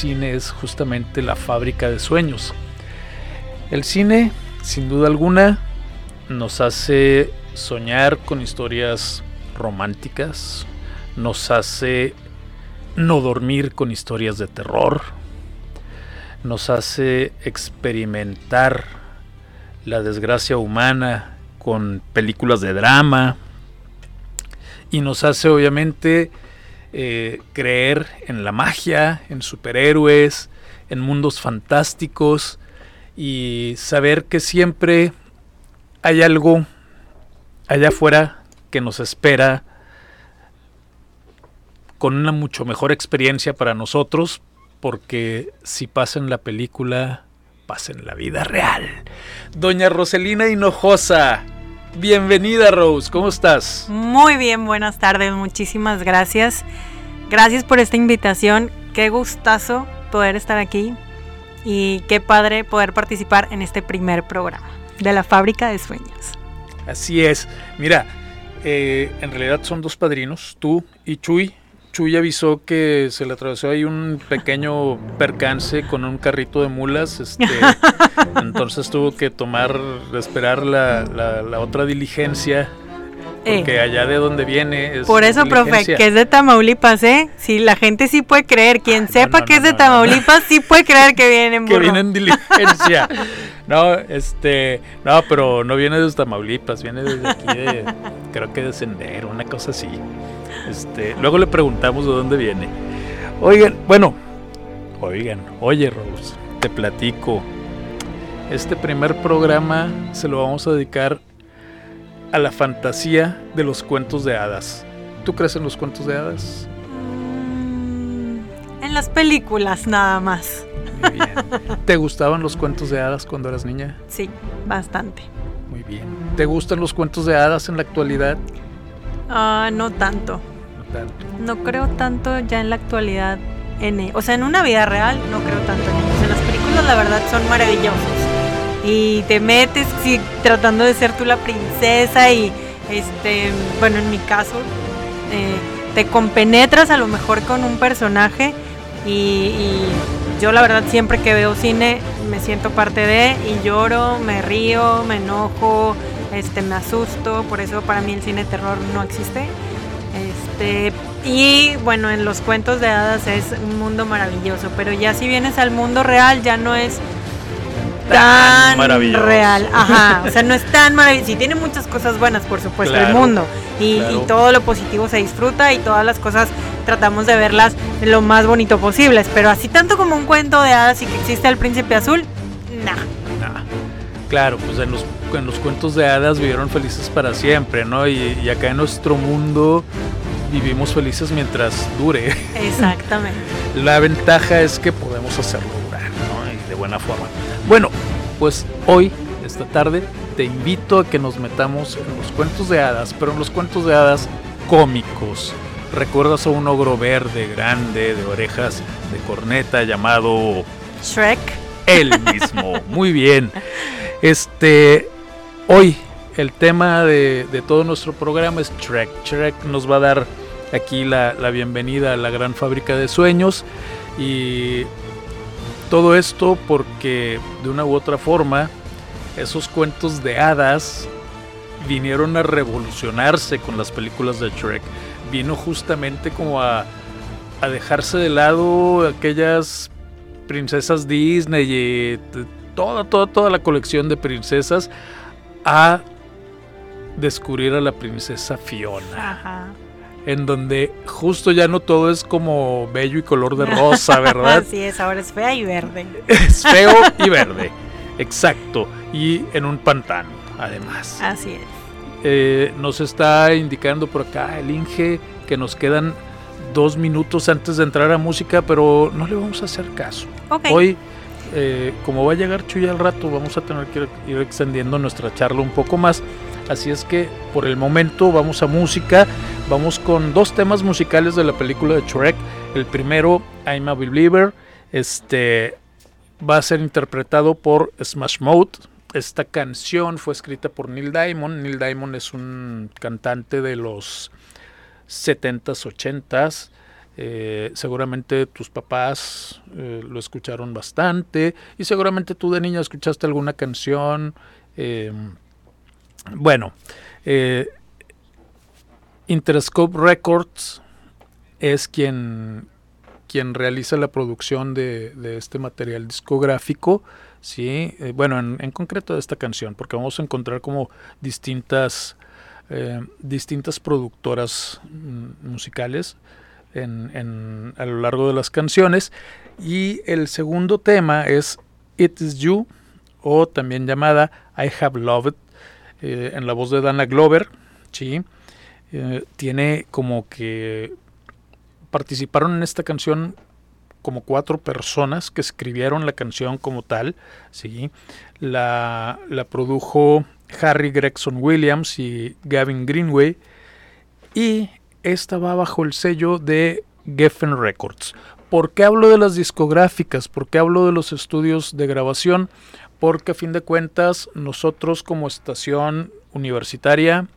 cine es justamente la fábrica de sueños. El cine, sin duda alguna, nos hace soñar con historias románticas, nos hace no dormir con historias de terror, nos hace experimentar la desgracia humana con películas de drama y nos hace obviamente eh, creer en la magia, en superhéroes, en mundos fantásticos y saber que siempre hay algo allá afuera que nos espera con una mucho mejor experiencia para nosotros, porque si pasa en la película, pasa en la vida real. Doña Roselina Hinojosa, Bienvenida Rose, ¿cómo estás? Muy bien, buenas tardes, muchísimas gracias. Gracias por esta invitación, qué gustazo poder estar aquí y qué padre poder participar en este primer programa de la Fábrica de Sueños. Así es, mira, eh, en realidad son dos padrinos, tú y Chuy, Chuy avisó que se le atravesó ahí un pequeño percance con un carrito de mulas. Este, entonces tuvo que tomar, esperar la, la, otra diligencia. Porque eh. allá de donde viene es Por eso, profe, que es de Tamaulipas, ¿eh? Si la gente sí puede creer, quien sepa que es de Tamaulipas sí puede creer que viene en burro. Que viene en diligencia. no, este, no, pero no viene de Tamaulipas, viene desde aquí de, creo que de Sendero, una cosa así. Este, luego le preguntamos de dónde viene. Oigan, bueno, oigan, oye Rose, te platico. Este primer programa se lo vamos a dedicar a la fantasía de los cuentos de hadas. ¿Tú crees en los cuentos de hadas? Mm, en las películas nada más. Muy bien. ¿Te gustaban los cuentos de hadas cuando eras niña? Sí, bastante. Muy bien. ¿Te gustan los cuentos de hadas en la actualidad? Ah, no tanto. No creo tanto ya en la actualidad. En, e, o sea, en una vida real no creo tanto en ellos. En las películas la verdad son maravillosos. Y te metes sí, tratando de ser tú la princesa y, este, bueno, en mi caso, eh, te compenetras a lo mejor con un personaje y, y, yo la verdad siempre que veo cine me siento parte de y lloro, me río, me enojo, este, me asusto, por eso para mí el cine terror no existe. Este, y bueno, en los cuentos de hadas es un mundo maravilloso, pero ya si vienes al mundo real ya no es tan, real. Ajá, o sea, no es tan maravilloso. Sí, tiene muchas cosas buenas, por supuesto, el mundo. Y, todo lo positivo se disfruta y todas las cosas tratamos de verlas lo más bonito posibles. Pero así tanto como un cuento de hadas y que existe el príncipe azul, nada. Claro, pues en los, en los cuentos de hadas vivieron felices para siempre, ¿no? Y, acá en nuestro mundo vivimos felices mientras dure. Exactamente. La ventaja es que podemos hacerlo durar, ¿no? Y de buena forma. Bueno, pues hoy, esta tarde, te invito a que nos metamos en los cuentos de hadas, pero en los cuentos de hadas cómicos. ¿Recuerdas a un ogro verde, grande, de orejas de corneta llamado... Shrek. Él mismo, muy bien. Este, hoy el tema de, todo nuestro programa es Trek. Trek nos va a dar aquí la, bienvenida a la gran fábrica de sueños y todo esto porque de una u otra forma esos cuentos de hadas vinieron a revolucionarse con las películas de Trek. Vino justamente como a, a dejarse de lado aquellas princesas Disney y toda, toda, toda la colección de princesas a descubrir a la princesa Fiona. En donde justo ya no todo es como bello y color de rosa, ¿verdad? Así es, ahora es fea y verde. Es feo y verde, exacto. Y en un pantano, además. Así es. Eh, nos está indicando por acá el Inge que nos quedan dos minutos antes de entrar a música, pero no le vamos a hacer caso. Hoy eh, como va a llegar Chuy al rato, vamos a tener que ir extendiendo nuestra charla un poco más. Así es que por el momento vamos a música. Vamos con dos temas musicales de la película de Shrek. El primero, I'm a Believer, este, va a ser interpretado por Smash Mouth. Esta canción fue escrita por Neil Diamond. Neil Diamond es un cantante de los 70s, 80s Eh, seguramente tus papás eh, lo escucharon bastante y seguramente tú de niña escuchaste alguna canción. Em, bueno, eh, Interscope Records es quien, quien realiza la producción de, este material discográfico. Sí, bueno, en, concreto de esta canción, porque vamos a encontrar como distintas, distintas productoras mm, musicales en, a lo largo de las canciones. Y el segundo tema es It Is You, o también llamada I Have Loved, eh, en la voz de Dana Glover. ¿sí? Eh, tiene como que participaron en esta canción como cuatro personas que escribieron la canción como tal. ¿sí? La, la produjo Harry Gregson Williams y Gavin Greenway. Y esta va bajo el sello de Geffen Records. ¿Por qué hablo de las discográficas? ¿Por qué hablo de los estudios de grabación? Porque a fin de cuentas nosotros como estación universitaria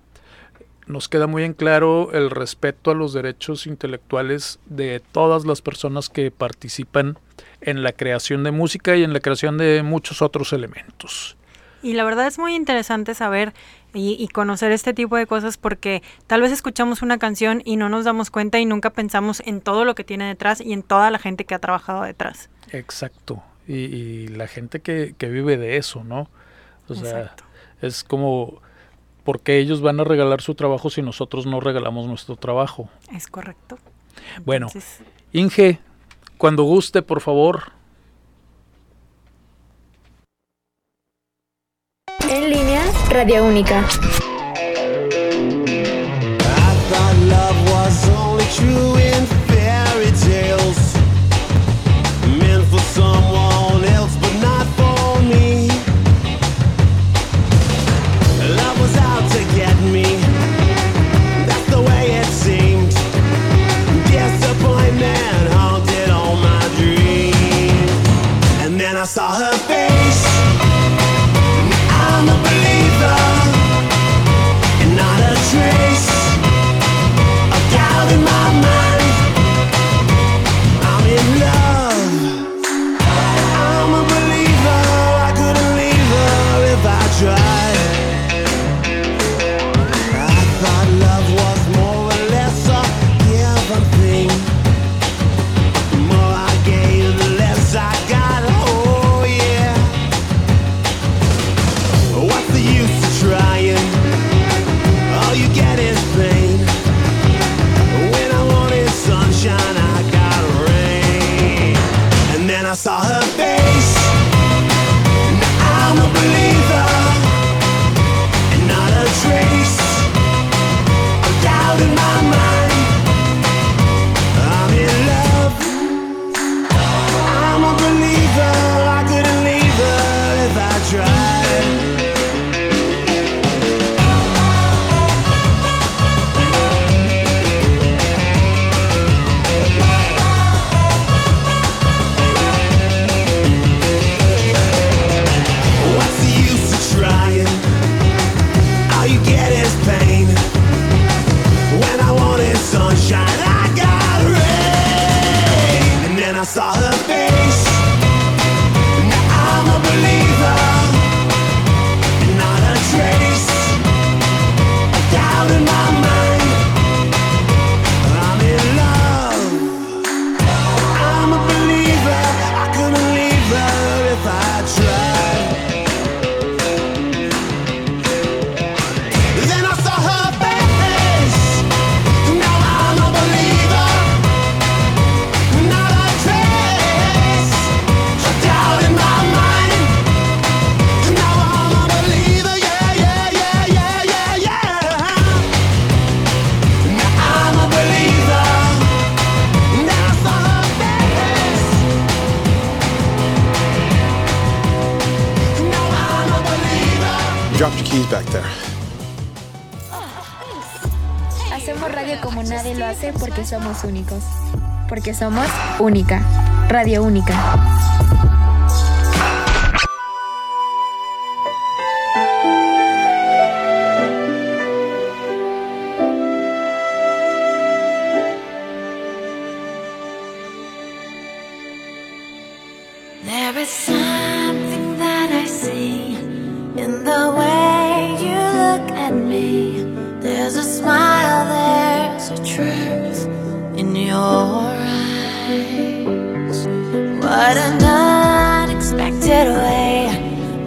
nos queda muy en claro el respeto a los derechos intelectuales de todas las personas que participan en la creación de música y en la creación de muchos otros elementos. Y la verdad es muy interesante saber y, conocer este tipo de cosas porque tal vez escuchamos una canción y no nos damos cuenta y nunca pensamos en todo lo que tiene detrás y en toda la gente que ha trabajado detrás. Exacto. Y, la gente que, vive de eso, ¿no? O sea, es como, ¿por qué ellos van a regalar su trabajo si nosotros no regalamos nuestro trabajo? Es correcto. Bueno, Inge, cuando guste, por favor, En línea, Radio Unica. I thought love was only true in Somos Única, Radio Única. What an unexpected way.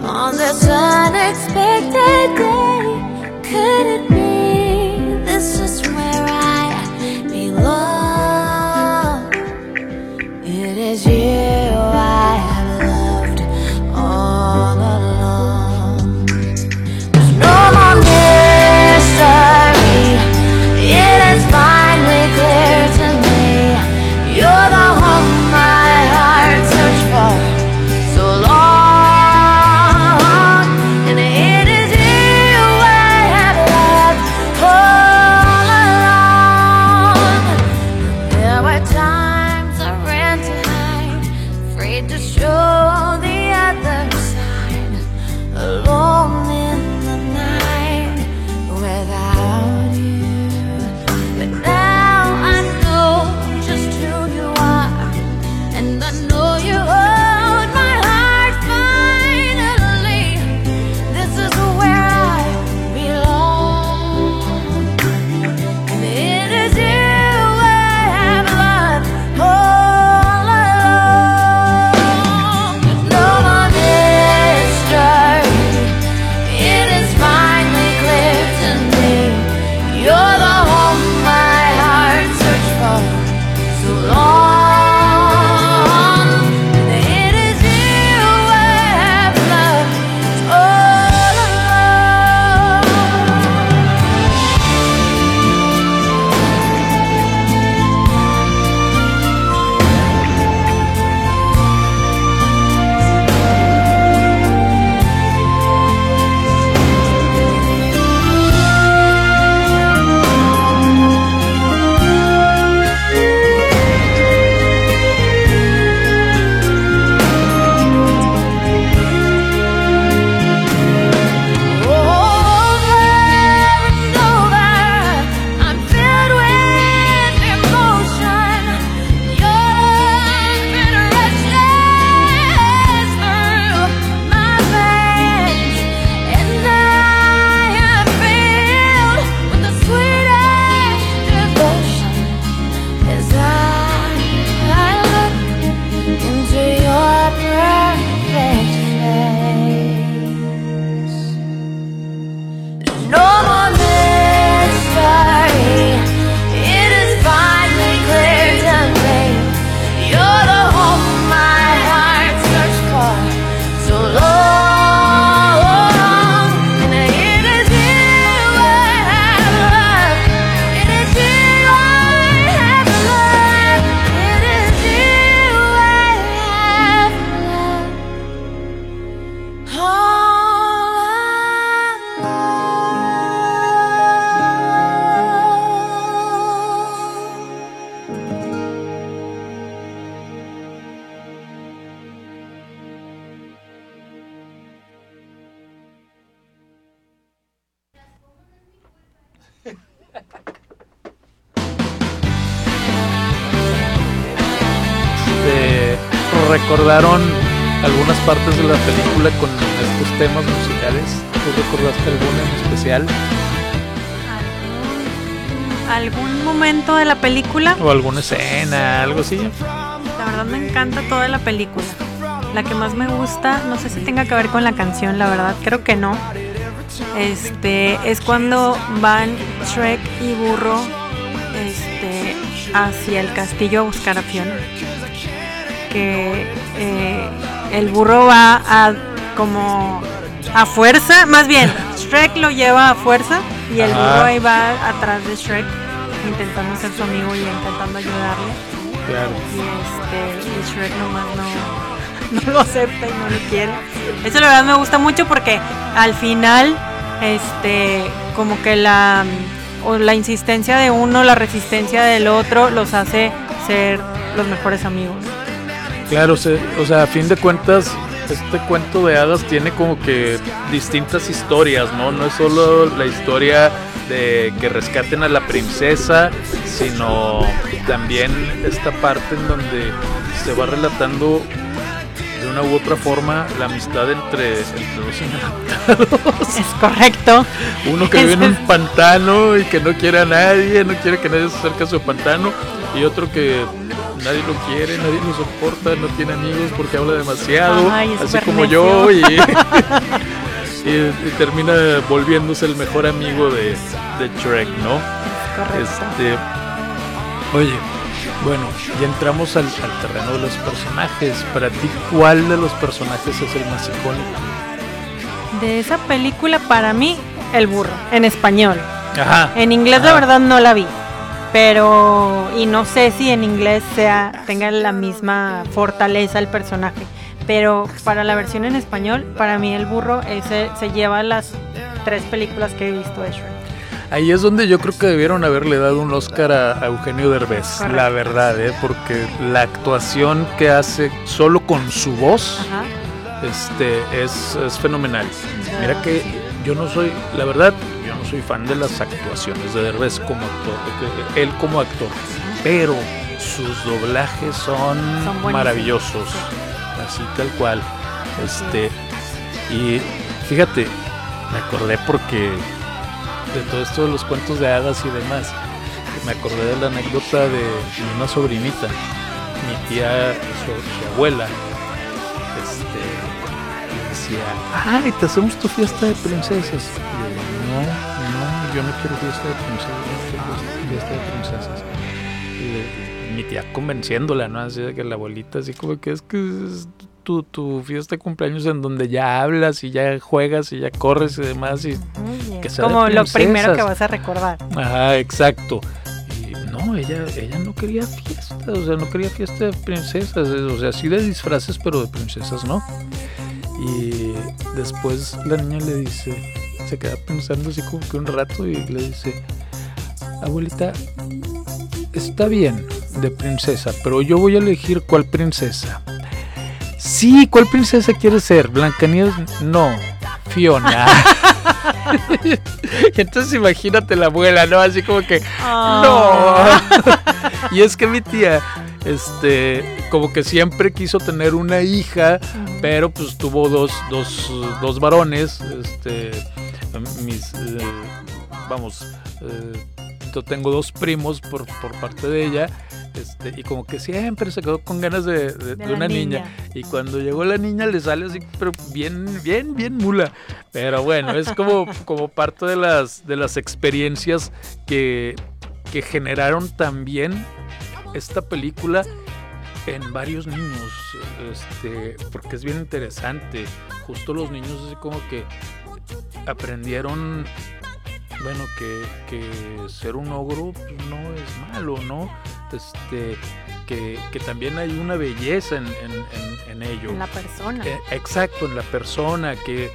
On this unexpected ¿Algún, momento de la película? ¿O alguna escena, algo así? La verdad me encanta toda la película. La que más me gusta, no sé si tenga que ver con la canción, la verdad, creo que no. Este es cuando van Shrek y Burro este, hacia el castillo a buscar a Fiona. Que eh, el burro va a como a fuerza, más bien Shrek lo lleva a fuerza y el burro ahí va atrás de Shrek intentando ser su amigo y intentando ayudarle Claro. y este y Shrek nomás no, no lo acepta y no lo quiere. Eso la verdad me gusta mucho porque al final este como que la o la insistencia de uno, la resistencia del otro los hace ser los mejores amigos. Claro, se- o sea, a fin de cuentas, este cuento de hadas tiene como que distintas historias, ¿no? No es solo la historia de que rescaten a la princesa, sino también esta parte en donde se va relatando de una u otra forma la amistad entre, entre los enamorados. Es correcto. Uno que vive en un pantano y que no quiere a nadie, no quiere que nadie se acerque a su pantano, y otro que nadie lo quiere, nadie lo soporta, no tiene amigos porque habla demasiado, es así como necio. yo, y, y- y termina volviéndose el mejor amigo de, de Shrek, ¿no? Correcto. Este, oye, bueno, ya entramos al, al terreno de los personajes. Para ti, ¿cuál de los personajes es el más icónico? De esa película, para mí, El burro, en español. Ajá. En inglés, la Ajá. verdad, no la vi. Pero, y no sé si en inglés sea tenga la misma fortaleza el personaje. Pero para la versión en español, para mí el burro ese se lleva las tres películas que he visto de Shrek. Ahí es donde yo creo que debieron haberle dado un Oscar a, a Eugenio Derbez, Correcto. la verdad, ¿eh? porque la actuación que hace solo con su voz Ajá. este, es, es fenomenal. Mira que yo no soy, la verdad, soy fan de las actuaciones de Derbez como actor, él como actor, pero sus doblajes son, Son maravillosos, así tal cual. Este, y fíjate, me acordé porque de todo esto de los cuentos de hadas y demás, me acordé de la anécdota de una sobrinita, mi tía, su, su abuela, este, decía, ay, te hacemos tu fiesta de princesas. Y yo, no, yo no quiero fiesta de princesas, yo no quiero fiesta de princesas. Y mi tía convenciéndola, ¿no? Así de que la abuelita, así como que es que es tu, tu fiesta de cumpleaños en donde ya hablas y ya juegas y ya corres y demás. Y, Que sea de Como lo primero que vas a recordar. Ajá, exacto. Y no, ella, ella no quería fiesta, o sea, no quería fiesta de princesas, o sea, sí de disfraces, pero de princesas no. Y después la niña le dice, se queda pensando así como que un rato y le dice, abuelita, está bien de princesa, pero yo voy a elegir cuál princesa. Sí, ¿cuál princesa quieres ser? Blancanieves, no, Fiona. Y entonces imagínate la abuela, ¿no? Así como que, Ah. no. y es que mi tía, este, como que siempre quiso tener una hija, pero pues tuvo dos, dos, dos varones, este, mis, eh, vamos, eh, yo tengo dos primos por, por parte de ella, este, y como que siempre se quedó con ganas de, de- una niña. Y cuando llegó la niña le sale así, pero bien, bien, bien mula. Pero bueno, es como, como parte de las, de las experiencias que, que generaron también esta película en varios niños. Este, porque es bien interesante. Justo los niños así como que aprendieron, bueno, que, que ser un ogro pues, no es malo, ¿no? Este, que, que también hay una belleza en, en- en- en ello. En la persona. Eh, exacto, en la persona, que,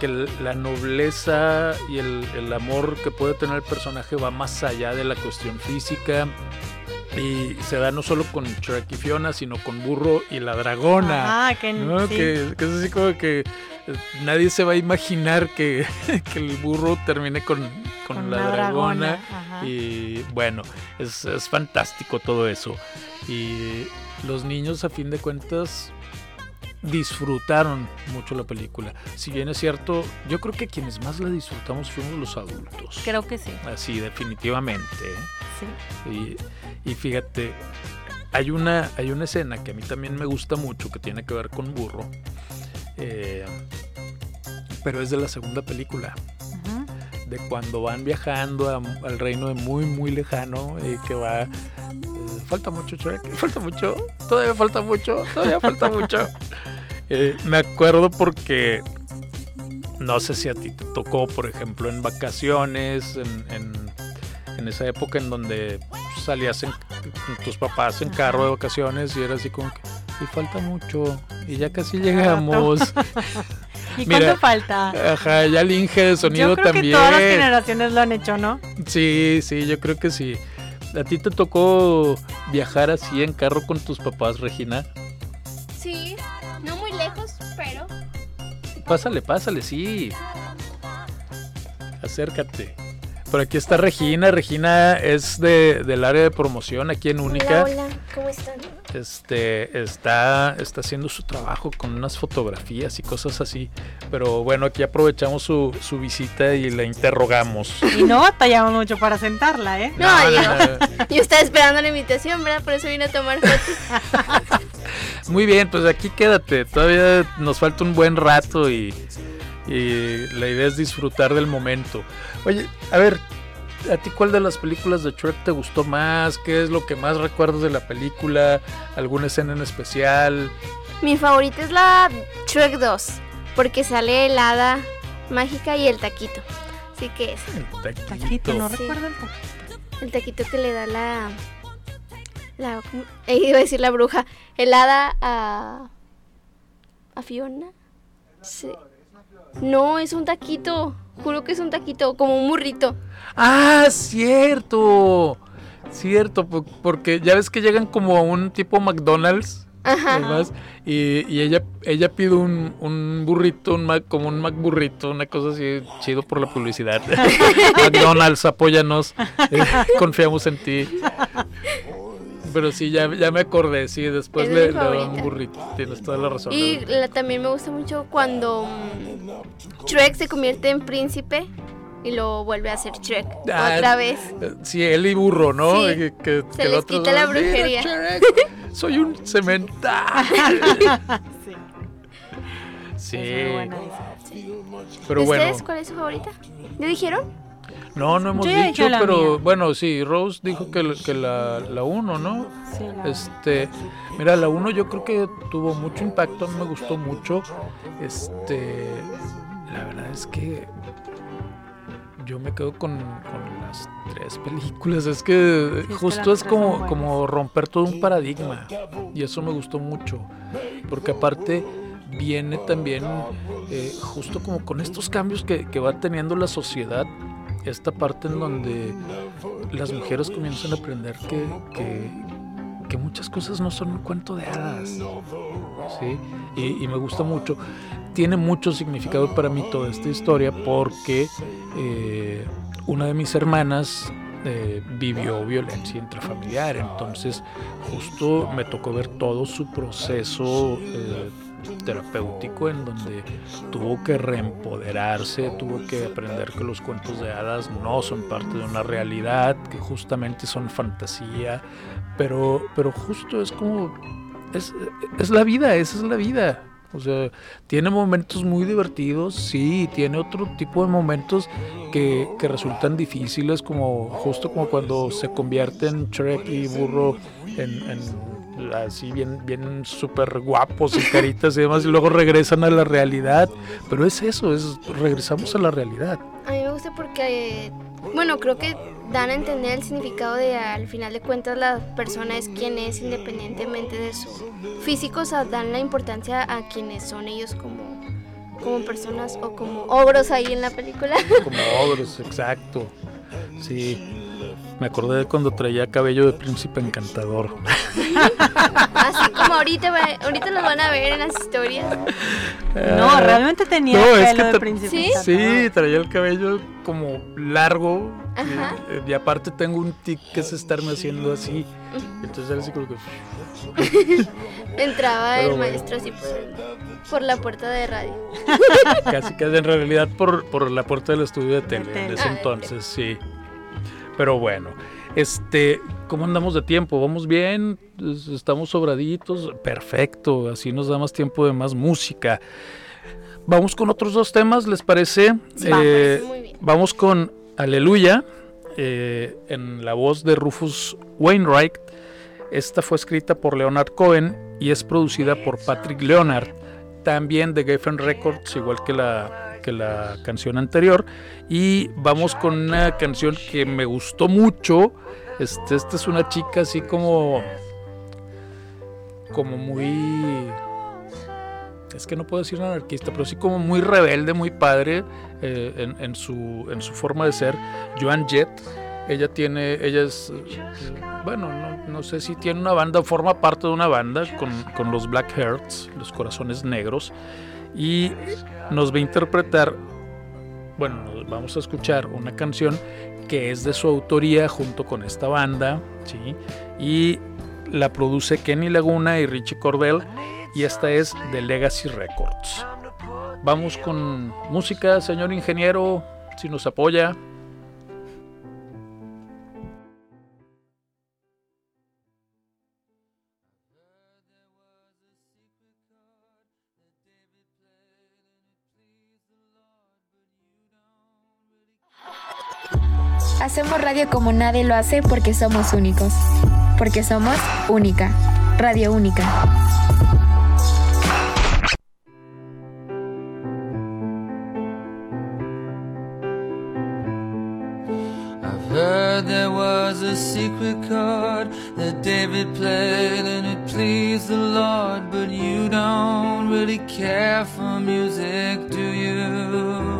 que la nobleza y el, el amor que puede tener el personaje va más allá de la cuestión física. Y se da no solo con Shrek y Fiona, sino con Burro y la Dragona. Ah, que ¿no? sí. Que, que es así como que nadie se va a imaginar que, que el burro termine con, con Con la dragona. Y bueno, es, es fantástico todo eso. Y los niños, a fin de cuentas, disfrutaron mucho la película. Si bien es cierto, yo creo que quienes más la disfrutamos fuimos los adultos. Creo que sí. Así, definitivamente. ¿eh? sí. Y, y fíjate, hay una, hay una escena que a mí también me gusta mucho que tiene que ver con burro. Eh, pero es de la segunda película, de cuando van viajando a- al reino de muy, muy lejano y que va... eh, falta mucho, Shrek, falta mucho, todavía falta mucho, todavía falta mucho. Eh, me acuerdo porque no sé si a ti te tocó, por ejemplo, en vacaciones, en, en- en esa época en donde salías en- con tus papás en carro de vacaciones y era así como que, y falta mucho, y ya casi llegamos. ¿Y Mira, cuánto falta? Ajá, ya el Inge de sonido Yo creo también. que todas las generaciones lo han hecho, ¿no? Sí, sí, yo creo que sí. ¿A ti te tocó viajar así en carro con tus papás, Regina? Sí, no muy lejos, pero Pásale, pásale, sí. Acércate. Por aquí está Regina. Regina es de, del área de promoción aquí en Única. Hola, hola, ¿cómo están? Este está, está haciendo su trabajo con unas fotografías y cosas así. Pero bueno, aquí aprovechamos su, su visita y la interrogamos. Y no batallamos mucho para sentarla, ¿eh? No, yo, yo estaba esperando la invitación, ¿verdad? Por eso vine a tomar fotos. Muy bien, pues aquí quédate. Todavía nos falta un buen rato y, y la idea es disfrutar del momento. Oye, a ver, ¿a ti cuál de las películas de Shrek te gustó más? ¿Qué es lo que más recuerdas de la película? ¿Alguna escena en especial? Mi favorita es la Shrek 2, porque sale el hada mágica y el taquito. Así que es El Taquito, no Sí. recuerdo el taquito. el taquito que le da la... la. Eh, iba a decir la bruja. El hada a... ¿A Fiona? Sí. No, es un taquito. Juro que es un taquito, como un burrito. Ah, cierto. Cierto, po- porque ya ves que llegan como a un tipo McDonald's. Ajá. además, y, y ella ella pide un, un burrito, un Mac, como un Mac burrito, una cosa así, chido por la publicidad. McDonald's, apóyanos, eh, confiamos en ti. Pero sí, ya, ya me acordé, sí, después Es le, le un burrito, tienes toda la razón. Y la- también me gusta mucho cuando mm, Shrek se convierte en príncipe y lo vuelve a hacer Shrek Ah, otra vez. Sí, él y burro, ¿no? Sí. Que, que- Se que el les otro quita la "Mira, brujería". Shrek, soy un cemental. Sí, Sí, es muy buena esa. pero ¿Y bueno. ¿Ustedes cuál es su favorita? ¿Ya dijeron? No, no hemos Yo dicho, pero bueno, sí, Rose dijo que, que la, la uno, ¿no? Sí, la- Este, mira, la 1 yo creo que tuvo mucho impacto, a mí me gustó mucho. Este, la verdad es que yo me quedo con, con las tres películas. Es que justo es como, como romper todo un paradigma. Y eso me gustó mucho. Porque aparte viene también eh, justo como con estos cambios que, que va teniendo la sociedad. Esta parte en donde las mujeres comienzan a aprender que, que, muchas cosas no son un cuento de hadas. ¿sí? Y, y me gusta mucho. Tiene mucho significado para mí toda esta historia porque eh, una de mis hermanas eh, vivió violencia intrafamiliar. Entonces justo me tocó ver todo su proceso. eh, terapéutico en donde tuvo que reempoderarse, tuvo que aprender que los cuentos de hadas no son parte de una realidad, que justamente son fantasía, pero, pero justo es como, es, es la vida, esa es la vida. O sea, tiene momentos muy divertidos, sí, tiene otro tipo de momentos que, que resultan difíciles, como justo como cuando se convierten Shrek y Burro en así bien, bien súper guapos y caritas y demás, y luego regresan a la realidad. Pero es eso, es regresamos a la realidad. A mí me gusta porque, bueno, creo que dan a entender el significado de al final de cuentas la persona es quien es independientemente de su físico, o sea, dan la importancia a quienes son ellos como, como personas o como ogros ahí en la película. Como ogros, exacto. Sí. Me acordé de cuando traía cabello de príncipe encantador. Así como ahorita, va- ahorita los van a ver en las historias. No, realmente tenía No, es pelo que de príncipe. ¿Sí? encantador. Sí, traía el cabello como largo. Ajá. eh, Y, aparte tengo un tic que es estarme haciendo así. Entonces era así como que... Entraba Pero el bueno. maestro así por, por la puerta de radio. Casi, casi en realidad por, por la puerta del estudio de tele, en tele. ese Ah, entonces, sí. Pero bueno, este, ¿cómo andamos de tiempo? ¿Vamos bien? Es- ¿Estamos sobraditos? Perfecto, así nos da más tiempo de más música. Vamos con otros dos temas, ¿les parece? Eh, Muy bien. vamos con Aleluya, eh, en la voz de Rufus Wainwright. Esta fue escrita por Leonard Cohen y es producida por Patrick Leonard, también de Geffen Records, igual que la, que la canción anterior. Y vamos con una canción que me gustó mucho. Este, esta es una chica así como. como muy. Es que no puedo decir anarquista, pero sí como muy rebelde, muy padre eh, en, en su, en su forma de ser. Joan Jett, ella tiene, ella es, bueno, no, no sé si tiene una banda, forma parte de una banda con, con los Black Hearts, los corazones negros, y nos va a interpretar, bueno, vamos a escuchar una canción que es de su autoría junto con esta banda, ¿sí? Y la produce Kenny Laguna y Richie Cordell y esta es de Legacy Records. Vamos con música, señor ingeniero, si nos apoya. Hacemos radio como nadie lo hace porque somos únicos. Porque somos única. Radio única. I've heard there was a secret chord that David played and it pleased the Lord, but you don't really care for music, do you?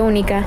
Única.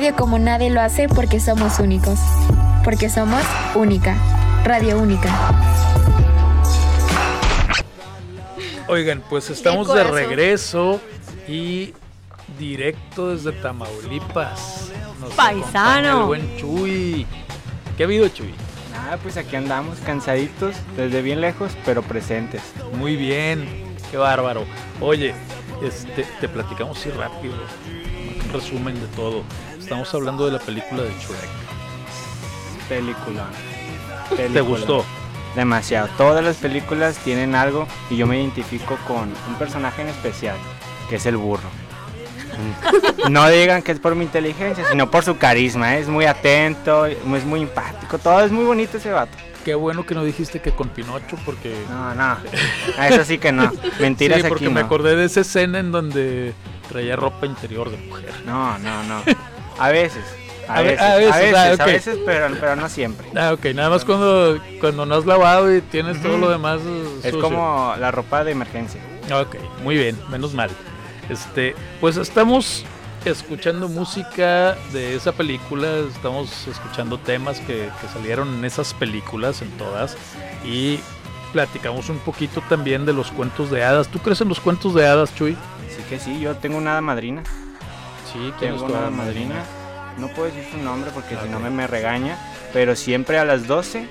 Radio como nadie lo hace porque somos únicos. Porque somos única. Radio única. Oigan, pues estamos de eso. regreso y directo desde Tamaulipas. Nos Paisano. El buen Chuy. ¿Qué ha habido, Chuy? Nada, pues aquí andamos cansaditos, desde bien lejos, pero presentes. Muy bien, qué bárbaro. Oye, este, te platicamos así rápido, un resumen de todo. Estamos hablando de la película de Shrek. Película. ¿Te gustó? Demasiado. Todas las películas tienen algo y yo me identifico con un personaje en especial, que es el burro. No digan que es por mi inteligencia, sino por su carisma. ¿eh? Es muy atento, es muy empático, todo es muy bonito ese vato. Qué bueno que no dijiste que con Pinocho porque... No, no. A eso sí que no. Mentiras sí, porque aquí me no. acordé de esa escena en donde traía ropa interior de mujer. No, no, no. A veces. A, A ve- veces, a veces, ah, a veces, pero, pero no siempre. Ah, ok, nada más cuando, cuando no has lavado y tienes todo lo demás Es como la ropa de emergencia. Ok, muy bien, menos mal. Este, pues estamos escuchando música de esa película, estamos escuchando temas que, que salieron en esas películas, en todas, y platicamos un poquito también de los cuentos de hadas. ¿Tú crees en los cuentos de hadas, Chuy? Así que sí, yo tengo una hada madrina. Sí, Tengo una madrina. No puedo decir su nombre porque si no me, me regaña. Pero siempre a las 12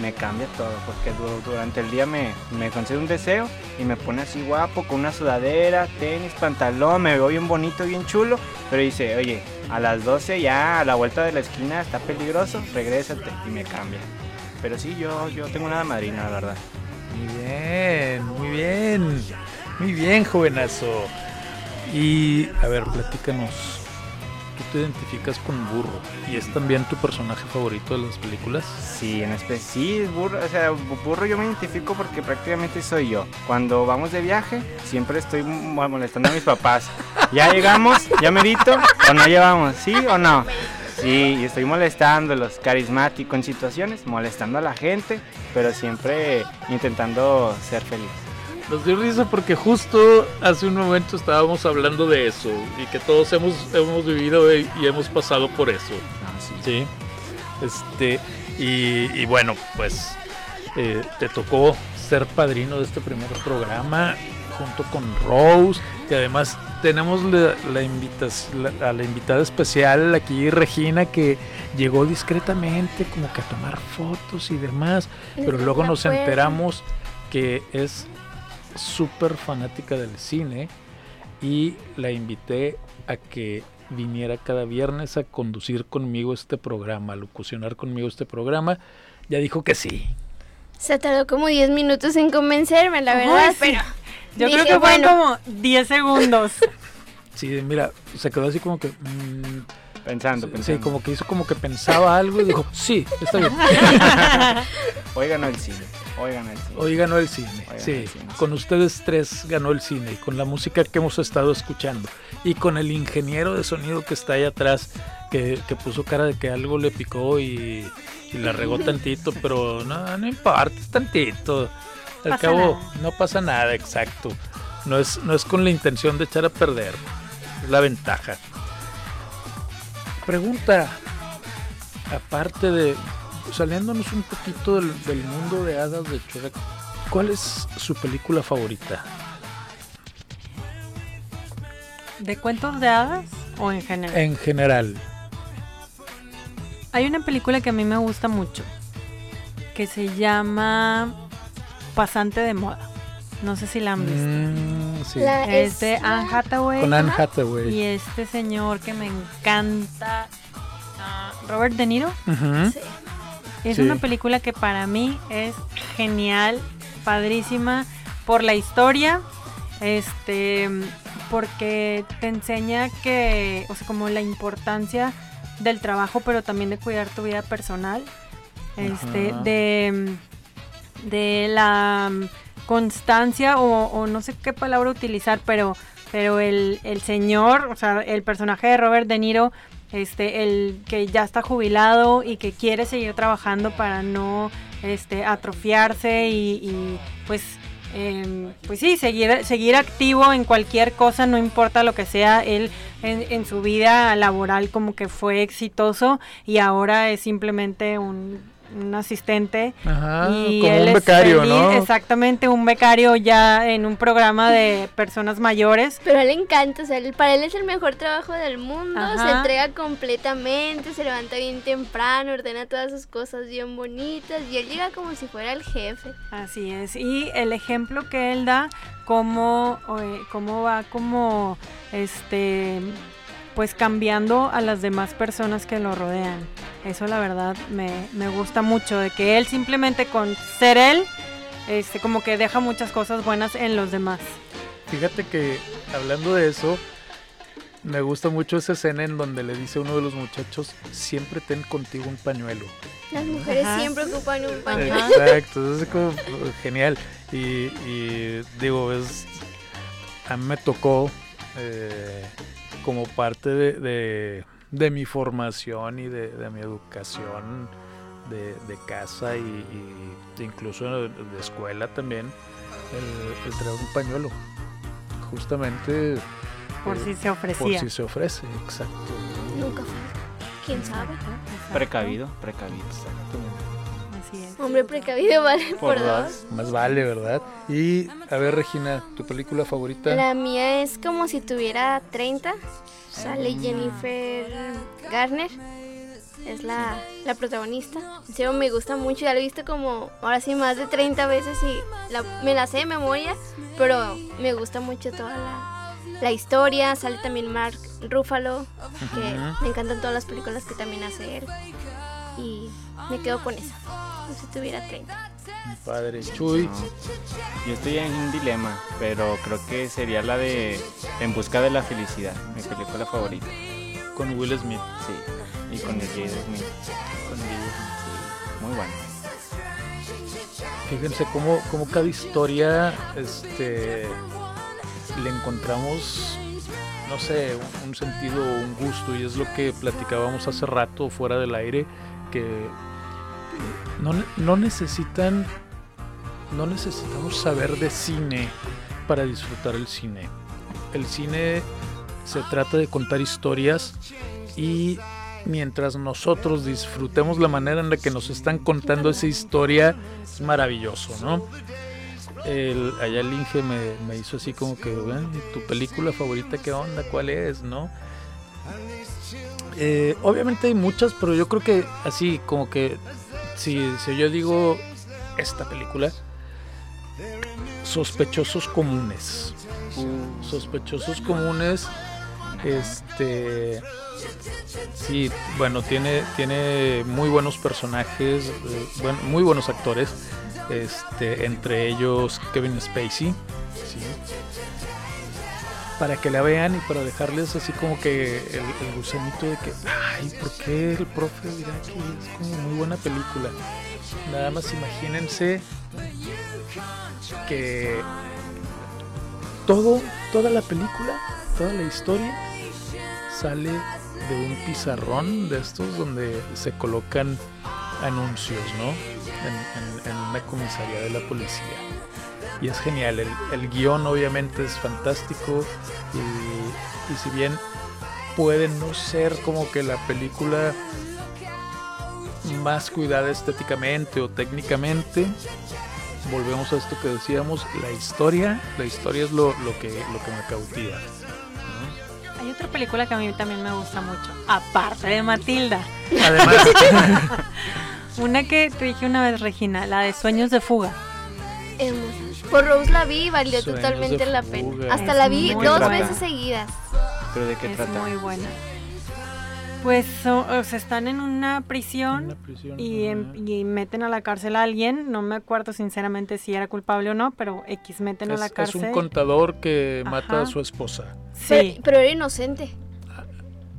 me cambia todo. Porque du- durante el día me, me concede un deseo y me pone así guapo con una sudadera, tenis, pantalón. Me veo bien bonito, bien chulo. Pero dice, oye, a las 12 ya a la vuelta de la esquina está peligroso, regrésate y me cambia. Pero sí, yo, yo tengo una madrina, la verdad. Muy bien, muy bien, muy bien, jovenazo. Y a ver, platícanos. Tú te identificas con Burro y es también tu personaje favorito de las películas. Sí, en especie, sí, burro, o sea, bu- burro yo me identifico porque prácticamente soy yo. Cuando vamos de viaje, siempre estoy mo- molestando a mis papás. Ya llegamos, ya medito, o no llevamos, ¿sí o no? Sí, y estoy molestándolos, carismático en situaciones, molestando a la gente, pero siempre intentando ser feliz. Nos dio risa porque justo hace un momento estábamos hablando de eso y que todos hemos, hemos vivido y, y hemos pasado por eso. No, sí. Sí. Este, y, y bueno, pues eh, te tocó ser padrino de este primer programa junto con Rose, que además tenemos la, la invitas- la- a la invitada especial aquí, Regina, que llegó discretamente como que a tomar fotos y demás, pero luego nos enteramos que es súper fanática del cine y la invité a que viniera cada viernes a conducir conmigo este programa, a locucionar conmigo este programa. Ya dijo que sí. Se tardó como 10 minutos en convencerme, la verdad, sí. pero Yo Dije, creo que fueron bueno. como 10 segundos. Sí, mira, se quedó así como que... mm, Pensando, sí, pensando. como que hizo como que pensaba algo y dijo, sí, está bien. Hoy ganó el cine, hoy ganó el cine. Hoy ganó el cine. ganó Sí, el cine, sí. con ustedes tres ganó el cine y con la música que hemos estado escuchando y con el ingeniero de sonido que está ahí atrás que, que puso cara de que algo le picó y, y la regó tantito, pero no, no importa, es tantito. Al Pasa cabo, nada. no pasa nada, exacto. No es, no es con la intención de echar a perder, es la ventaja. Pregunta, aparte de, saliéndonos un poquito del, del mundo de hadas de Shrek, ¿cuál es su película favorita? ¿De cuentos de hadas o en general? En general. Hay una película que a mí me gusta mucho que se llama Pasante de Moda. No sé si la han visto. Mm, sí. la es de Anne Hathaway. Con Anne Y Hathaway. este señor que me encanta, ah, Robert De Niro. Sí. Es Sí. una película que para mí es genial, padrísima por la historia, este, porque te enseña que, o sea, como la importancia del trabajo, pero también de cuidar tu vida personal, este, Ajá. de, de la constancia o, o no sé qué palabra utilizar, pero, pero el, el señor, o sea, el personaje de Robert De Niro, este, el que ya está jubilado y que quiere seguir trabajando para no este, atrofiarse y, pues em, pues sí, seguir, seguir activo en cualquier cosa, no importa lo que sea, él en su vida laboral como que fue exitoso y ahora es simplemente un un asistente Ajá, y como él un es becario, feliz, ¿no? exactamente un becario ya en un programa de personas mayores Pero a él le encanta, o sea, él- para él es el mejor trabajo del mundo, se entrega completamente, se levanta bien temprano, ordena todas sus cosas bien bonitas y él llega como si fuera el jefe. Así es. Y el ejemplo que él da, cómo, eh, cómo va como este pues cambiando a las demás personas que lo rodean. Eso la verdad me, me gusta mucho, de que él simplemente con ser él, este, como que deja muchas cosas buenas en los demás. Fíjate que hablando de eso, me gusta mucho esa escena en donde le dice a uno de los muchachos, siempre ten contigo un pañuelo. Las mujeres Ajá. siempre ocupan un pañuelo. Exacto, eso es como genial. Y, y digo, es, a mí me tocó eh, como parte de, de- de mi formación y de, de mi educación de, de casa y, y incluso de, escuela también, el, el traer un pañuelo. Justamente Por eh, si se por ofrecía. si se ofrece, exacto. Nunca falta. ¿Quién sabe? Exacto. Precavido, precavido. Así es. Hombre precavido vale por, Por dos. dos. Más vale, ¿verdad? Y a ver, Regina, ¿tu película favorita? La mía es como si tuviera 30. Sale Jennifer Garner. Es la, la protagonista. En serio, me gusta mucho. Ya la he visto como, ahora sí, más de 30 veces y la- me la sé de memoria. Pero me gusta mucho toda la, la historia. Sale también Mark Ruffalo, que Ujú. me encantan todas las películas que también hace él. Y me quedo con esa. Como si tuviera 30. Padre Chuy. No. Yo estoy en un dilema, pero creo que sería la de En busca de la felicidad, mi película favorita. Con Will Smith. Sí, y con el Jade Smith. Con Will Sí, muy bueno. Fíjense cómo, cómo cada historia este, le encontramos, no sé, un, un sentido, un gusto, y es lo que platicábamos hace rato fuera del aire, que no, no necesitan, no necesitamos saber de cine para disfrutar el cine. El cine se trata de contar historias y mientras nosotros disfrutemos la manera en la que nos están contando esa historia, es maravilloso, ¿no? El, allá el Inge me, me hizo así como que, "Bueno, ¿y ¿tu película favorita qué onda? ¿Cuál es? ¿No? Eh, obviamente hay muchas, pero yo creo que así como que si, si yo digo esta película, sospechosos comunes. Sospechosos comunes, este, sí, bueno, tiene, tiene muy buenos personajes, eh, muy buenos actores, este, entre ellos Kevin Spacey, sí. Para que la vean y para dejarles así como que el, el de que, ay, ¿por qué el profe dirá que es como muy buena película? Nada más imagínense que todo, toda la película, toda la historia sale de un pizarrón de estos donde se colocan anuncios, ¿no? En una comisaría de la policía. Y es genial, el, el guion obviamente es fantástico y, y si bien puede no ser como que la película más cuidada estéticamente o técnicamente, volvemos a esto que decíamos, la historia, la historia es lo, lo que, lo que me cautiva. ¿no? Hay otra película que a mí también me gusta mucho, aparte de Matilda. Además, Una que te dije una vez, Regina, la de Sueños de Fuga. Por Rose la vi y valió Sueños totalmente la pena. Hasta Es la vi dos veces seguidas. ¿Pero de qué Es trata? muy buena. Pues so- o sea, están en una una prisión y, em- y meten a la cárcel a alguien. No me acuerdo sinceramente si era culpable o no, pero X meten a es, la es cárcel. un contador que mata a su esposa. Sí, Pero, pero era inocente.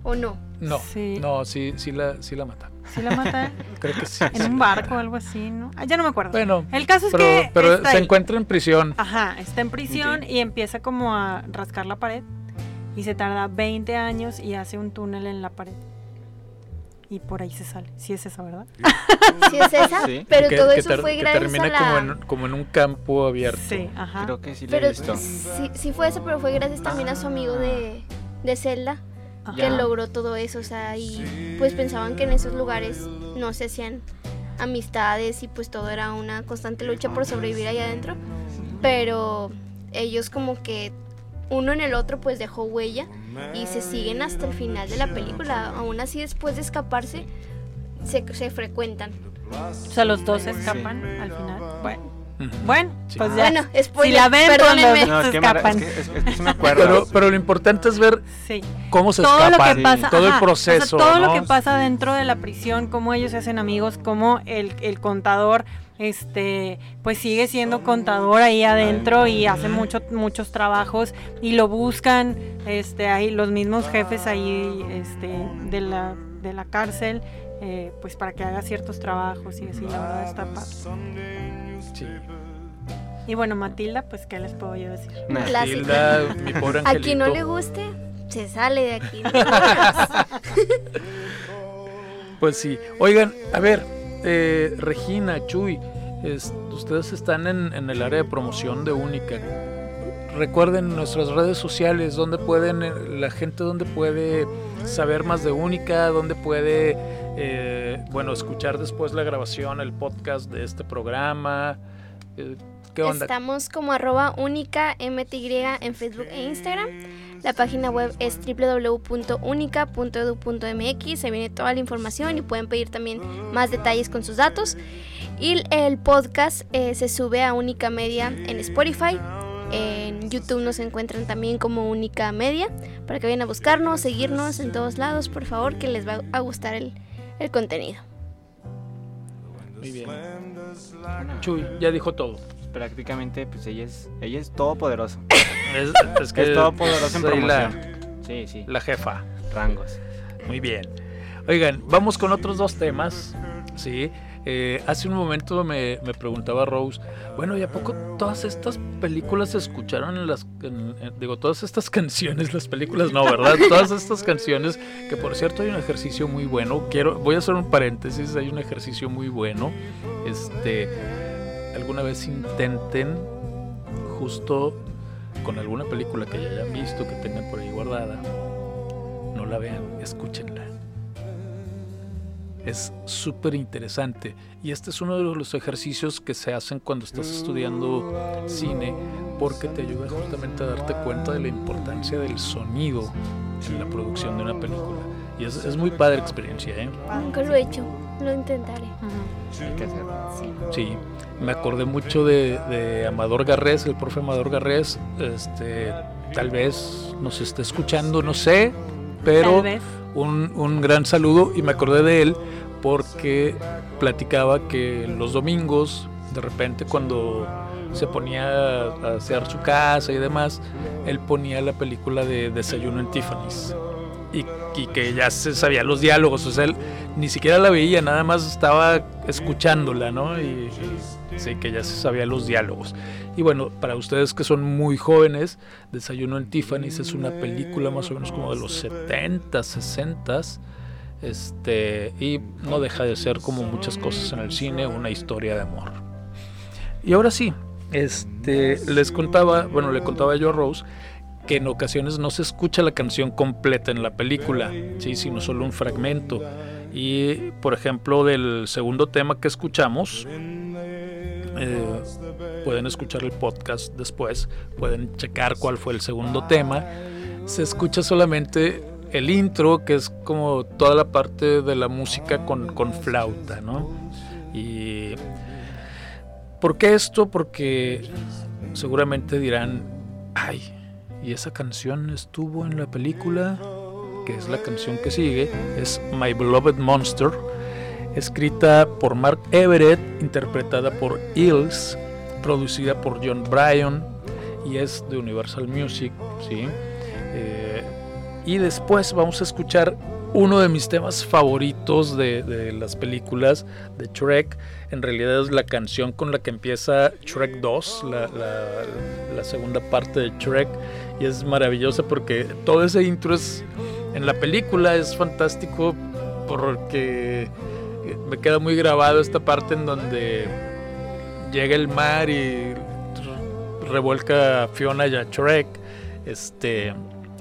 ¿O no? No, Sí. no, sí, sí la, sí la mata. Sí la mata Creo que sí. en sí un barco o algo así, ¿no? Ah, ya no me acuerdo. Bueno, El caso es pero, que pero se ahí. encuentra en prisión. Ajá, está en prisión y empieza como a rascar la pared y se tarda 20 años y hace un túnel en la pared. y por ahí se sale. Sí es esa, ¿verdad? Sí es esa, Sí. pero que, todo que eso fue que gracias termina a la... como, en, como en un campo abierto. Sí, ajá. Creo que sí lo he Pero visto. sí, sí fue eso, pero fue gracias también a su amigo de, de Zelda Que logró todo eso, o sea, y pues pensaban que en esos lugares no se hacían amistades y pues todo era una constante lucha por sobrevivir allá adentro, pero ellos como que uno en el otro pues dejó huella y se siguen hasta el final de la película, aún así después de escaparse se, se frecuentan. O sea, los dos se escapan al final. Bueno. Bueno Sí. pues ya. Bueno, si la ven, perdónenme. No, es se que, es escapan. que, es, es que sí me acuerdo. Pero, pero lo importante es ver Sí. cómo se todo escapan, lo que pasa, todo ajá, el proceso. o sea, todo ¿no? lo que pasa dentro de la prisión, cómo ellos se hacen amigos, cómo el, el contador este pues sigue siendo contador ahí adentro y hace mucho, muchos trabajos y lo buscan este ahí los mismos jefes ahí este de la de la cárcel eh, pues para que haga ciertos trabajos y así la verdad está padre. Sí. y bueno Matilda pues qué les puedo yo decir. Hilda, mi pobre A quien no le guste, se sale de aquí. Pues sí. Oigan, a ver, eh, Regina, Chuy, es- ustedes están en, en el área de promoción de Única. Recuerden nuestras redes sociales, donde pueden, eh, la gente donde puede saber más de Única, donde puede, eh, bueno, escuchar después la grabación, el podcast de este programa. Eh, ¿Qué onda? Estamos como arroba única MTY en Facebook e Instagram. La página web es www.unica.edu.mx. Se viene toda la información y pueden pedir también más detalles con sus datos. Y el podcast eh, se sube a Única Media en Spotify. En YouTube nos encuentran también como Única Media. Para que vayan a buscarnos, seguirnos en todos lados, por favor, que les va a gustar el, el contenido. Muy bien. Chuy, ya dijo todo. Prácticamente, pues ella es, ella es todopoderosa. Es, es que Es todopoderosa en soy la, promoción. Sí, sí. la jefa. Rangos. Muy bien. Oigan, vamos con otros dos temas. Sí. Eh, hace un momento me, me preguntaba Rose, bueno, ¿y a poco todas estas películas se escucharon las... digo, todas estas canciones, las películas no, ¿verdad? Todas estas canciones, que por cierto hay un ejercicio muy bueno. Quiero, voy a hacer un paréntesis, hay un ejercicio muy bueno. Este, alguna vez intenten justo con alguna película que ya hayan visto, que tengan por ahí guardada, no la vean, escúchenla. Es súper interesante y este es uno de los ejercicios que se hacen cuando estás estudiando cine porque te ayuda justamente a darte cuenta de la importancia del sonido en la producción de una película. Y es, es muy padre experiencia, ¿eh? Nunca lo he hecho, lo intentaré. Hay que hacerlo. Sí, me acordé mucho de, de Amador Garrés, el profe Amador Garrés, este, tal vez nos esté escuchando, no sé, pero Tal vez. un, un gran saludo y me acordé de él porque platicaba que los domingos, de repente cuando se ponía a hacer su casa y demás, él ponía la película de Desayuno en Tiffany's. Y, y que ya se sabía los diálogos, o sea, él ni siquiera la veía, nada más estaba escuchándola, ¿no? Y, y sí, que ya se sabía los diálogos. Y bueno, para ustedes que son muy jóvenes, Desayuno en Tiffany's es una película más o menos como de los 70, 60 este, y no deja de ser como muchas cosas en el cine, una historia de amor. Y ahora sí, este, les contaba, bueno, le contaba yo a Rose que en ocasiones no se escucha la canción completa en la película, ¿sí? sino solo un fragmento. Y, por ejemplo, del segundo tema que escuchamos, eh, pueden escuchar el podcast después, pueden checar cuál fue el segundo tema. Se escucha solamente el intro, que es como toda la parte de la música con, con flauta, ¿no? Y. ¿Por qué esto? Porque seguramente dirán, ay, ¿y esa canción estuvo en la película? Que es la canción que sigue, es My Beloved Monster, escrita por Mark Everett, interpretada por Hills, producida por John Bryan y es de Universal Music, ¿sí? Eh, y después vamos a escuchar uno de mis temas favoritos de, las películas de Shrek. En realidad es la canción con la que empieza Shrek 2, la, la- la segunda parte de Shrek. Y es maravillosa porque todo ese intro es, en la película es fantástico porque me queda muy grabado esta parte en donde llega el mar y revuelca a Fiona y a Shrek. Este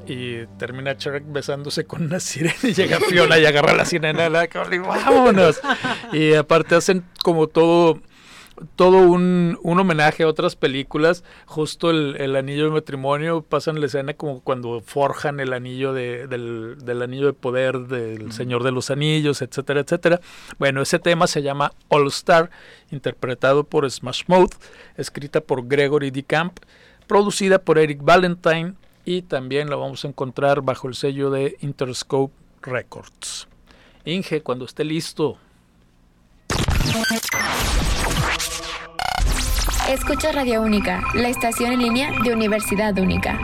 y termina Shrek besándose con una sirena y llega Fiona y agarra la sirena la vámonos. Y aparte hacen como todo todo un, un, homenaje a otras películas. Justo el, anillo de matrimonio pasan la escena como cuando forjan el anillo de, del, del, anillo de poder del Señor de los Anillos, etcétera, etcétera. Bueno, ese tema se llama All Star, interpretado por Smash Mouth, escrita por Gregory D. Camp, producida por Eric Valentine y también la vamos a encontrar bajo el sello de Interscope Records. Inge, cuando esté listo. Escucha Radio Única, la estación en línea de Universidad Única.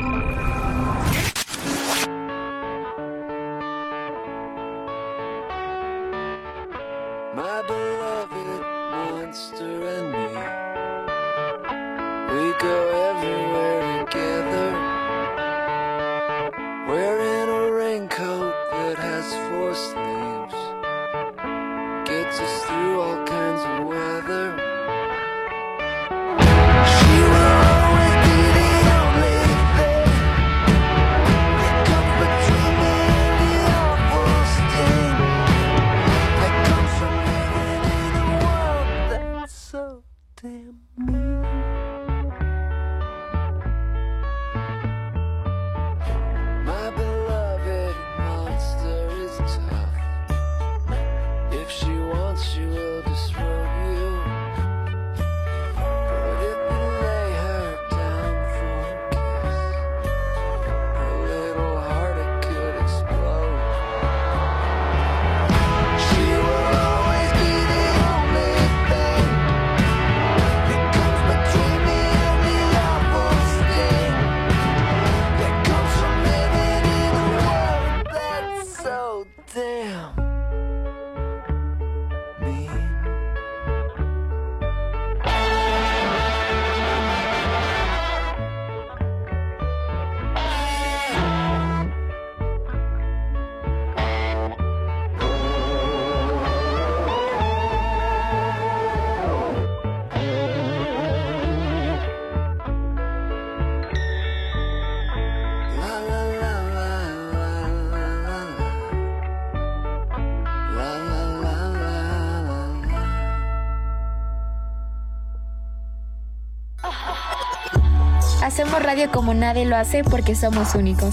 Hacemos radio como nadie lo hace porque somos únicos.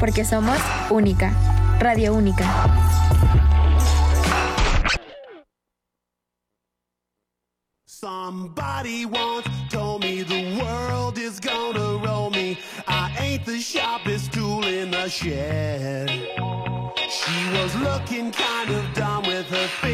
Porque somos única. Radio única. Somebody once told me the world is gonna roll me. I ain't the sharpest tool in the shed. She was looking kind of dumb with her finger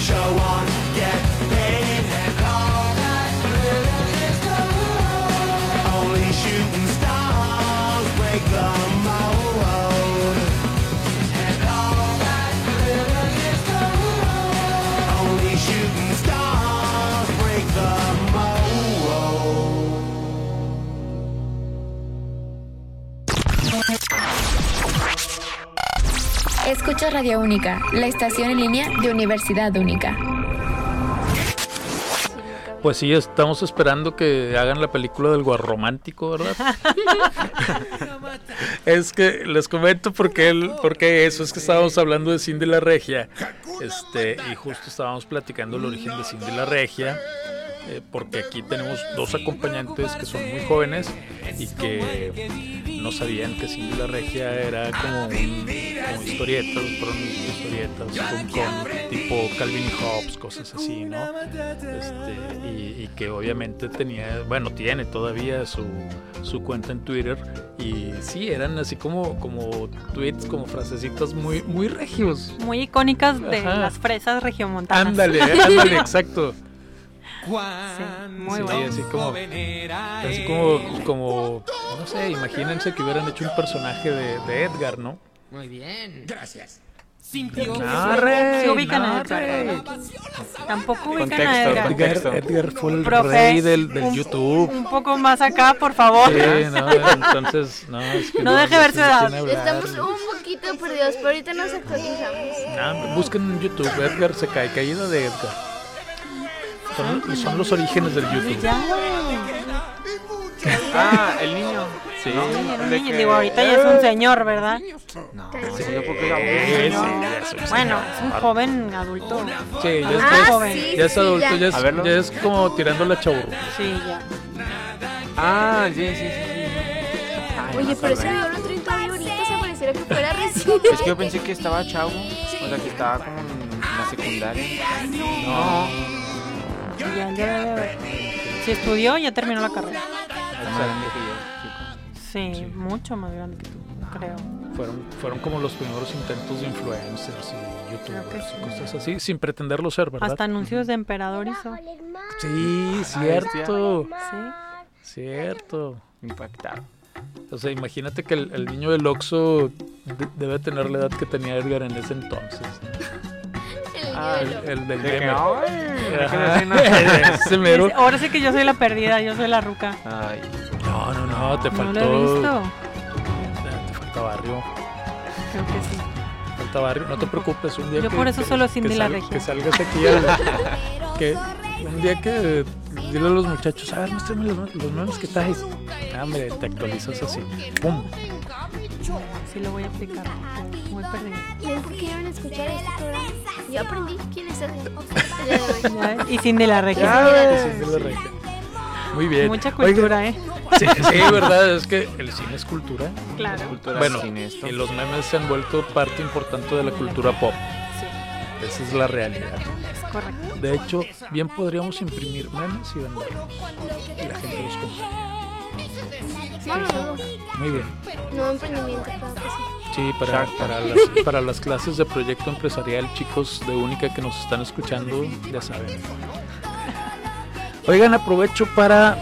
show on, Escucha Radio Única, la estación en línea de Universidad Única. Pues sí, estamos esperando que hagan la película del guarromántico, ¿verdad? es que les comento por qué, el- por qué eso, es que estábamos hablando de Cindy la Regia, este, y justo estábamos platicando el origen de Cindy la Regia, eh, porque aquí tenemos dos acompañantes que son muy jóvenes y que no sabían que Cindy la Regia era como, un, como historietas, fueron historietas, cómic tipo Calvin y Hobbes, cosas así, ¿no? Este, y, y que obviamente tenía, bueno, tiene todavía su, su cuenta en Twitter y sí, eran así como, como tweets, como frasecitas muy, muy regios. Muy icónicas de Ajá. las fresas regiomontanas. Ándale, ándale, exacto. Muy Sí, bueno. así como, así como, como, no sé, imagínense que hubieran hecho un personaje de, de Edgar, ¿no? Muy bien. Gracias. No, rey, Sí ubican no, a Edgar. Tampoco ubican Contexto, a Edgar. contexto. Edgar, Edgar fue el Profe, rey del, del un- YouTube. Un poco más acá, por favor. Sí, no, entonces, no, es que No deje ver su edad. Estamos un poquito perdidos, pero ahorita nos actualizamos. Ah, busquen en YouTube, Edgar se cae, caída de Edgar. Son, son los orígenes del YouTube. Ya. Ah, el niño. Sí. ¿no? Era un De niño, que- Digo, ahorita ya es un señor, ¿verdad? No, Sí. yo porque Sí, no. sí, es un Bueno, es un joven adulto. Sí, ya es, Ah, ya es- joven. sí, ya es adulto, ya. ya es, ya es como tirando la chaburro. Sí, ya. Ah, sí, sí, sí. sí. Ay, Oye, no pero ese video lo traen todavía ahorita, se pareciera que fuera recién. Es que yo pensé que estaba chavo. O sea, que estaba como en la secundaria. No. Sí, ya, ya. Si estudió, ya terminó la carrera. Está más grande que yo, Sí, mucho más grande que tú, creo. Fueron, fueron como los primeros intentos de influencers y youtubers sí. y cosas así, sin pretenderlo ser, ¿verdad? Hasta anuncios de emperador hizo. Sí, cierto, Sí. cierto. chico. Impactado. O sea, imagínate que el, el niño del Oxxo de- debe tener la edad que tenía Edgar en ese entonces. El Ah, niño El, el del De meme. ay, ¿no? Ahora sí que yo soy la perdida, yo soy la ruca. Ay, No, no, no, te No faltó. lo he visto. Te falta barrio. Creo que sí. falta barrio. No te preocupes, un día Yo que, por eso que- solo Cindy la Regia. Que salgas aquí al- que un día que dile a los muchachos, a ver, muéstrame los, los memes que traes. Ah, hombre, te actualizas así. ¡Pum! Sí lo voy a aplicar. Muy perdida. ¿Ven por qué iban a escuchar este programa? Yo aprendí quién es. El de Y regia. Cindy la Regia. Muy bien. Mucha Oiga, cultura, ¿eh? sí, sí, verdad, es que el cine es cultura. Claro. cultura Bueno, sin y los memes se han vuelto parte importante de la cultura pop. Sí, Esa es la realidad. es correcto. De hecho, bien podríamos imprimir memes y venderlos. Y la gente los compra. Muy bien. Nuevo emprendimiento, claro que sí. Sí, para, para, las, para las clases de proyecto empresarial, chicos de Única que nos están escuchando, ya saben. Oigan, aprovecho para,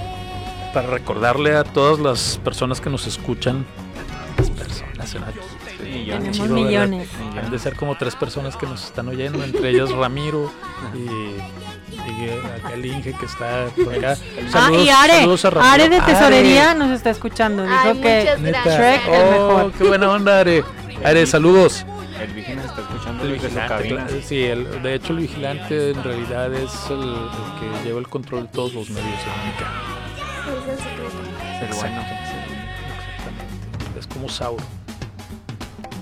para recordarle a todas las personas que nos escuchan, las personas en aquí. Millones. Tenemos chido, ¿verdad? millones. Han de ser como tres personas que nos están oyendo, entre ellas Ramiro y, y acá el Inge que está por acá. ah, y Are. saludos a Ramiro. Are de Are. tesorería nos está escuchando. Dijo Ay, que. Shrek Oh, mejor. qué buena onda, Are. Are, saludos. El vigilante está escuchando El vigilante, sí, el- de hecho el vigilante en realidad es el, el que lleva el control de todos los medios en Única. Es el secreto. El bueno. Exactamente. Es como Sauro.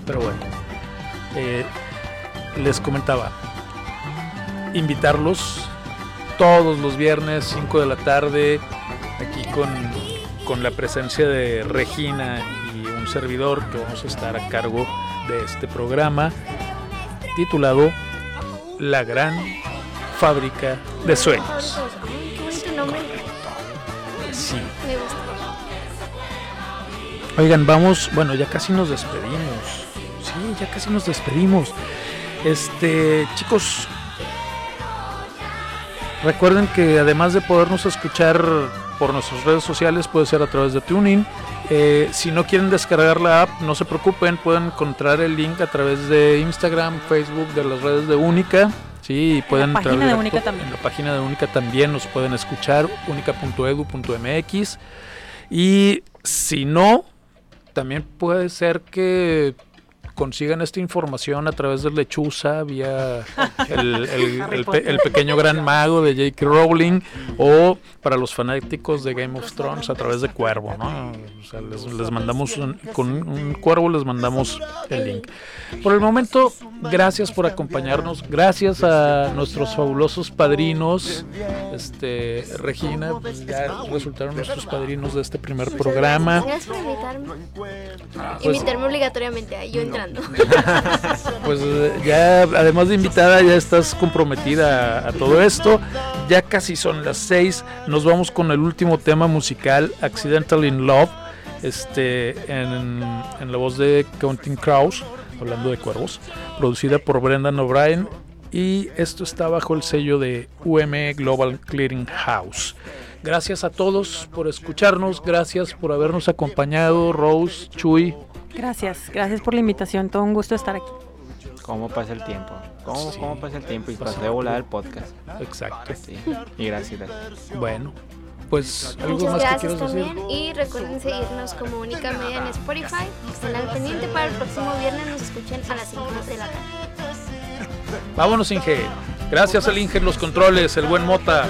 Pero bueno. eh, les comentaba. Invitarlos todos los viernes, 5 de la tarde, aquí con, con la presencia de Regina y un servidor que vamos a estar a cargo de este programa titulado La Gran Fábrica de Sueños. Sí. Oigan, vamos, bueno, ya casi nos despedimos. Sí, ya casi nos despedimos. Este, chicos, recuerden que además de podernos escuchar por nuestras redes sociales, puede ser a través de Tuning. Eh, si no quieren descargar la app, no se preocupen, pueden encontrar el link a través de Instagram, Facebook, de las redes de Única. Sí, y pueden página entrar de directo Única también. En la página de Única también nos pueden escuchar, única.edu.mx. Y si no, también puede ser que consigan esta información a través de Lechuza, vía el, el- Harry el pe- Potter. el pequeño gran mago de J.K. Rowling, o para los fanáticos de Game of Thrones a través de Cuervo, ¿no? O sea, les, les mandamos un- con un, Cuervo les mandamos el link. Por el momento, gracias por acompañarnos, gracias a nuestros fabulosos padrinos, este Regina, pues, ya resultaron nuestros padrinos de este primer programa. Gracias por invitarme. Pues- Invitarme obligatoriamente, yo entrando. Pues eh, ya, además de invitada, ya estás comprometida a, todo esto. Ya casi son las seis. Nos vamos con el último tema musical, Accidental in Love, este, en, en la voz de Counting Crows, hablando de cuervos, producida por Brendan O'Brien. Y esto está bajo el sello de UM Global Clearing House. Gracias a todos por escucharnos, gracias por habernos acompañado, Rose, Chuy, Gracias, gracias por la invitación. Todo un gusto estar aquí. ¿Cómo pasa el tiempo? ¿Cómo, Sí. cómo pasa el tiempo? Y pasó de volada el podcast. exacto. Sí. Y gracias, gracias. Bueno, pues algo Muchas más que gracias quieras decir. también y recuerden seguirnos como Única Media en Spotify. Estén al pendiente para el próximo viernes, nos escuchen a las 5 de la tarde. Vámonos, Inge. Gracias al Inge los controles, el buen Mota.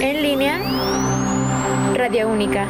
En línea, Radio Única.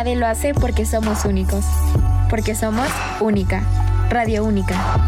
Nadie lo hace porque somos únicos. Porque somos única. Radio única.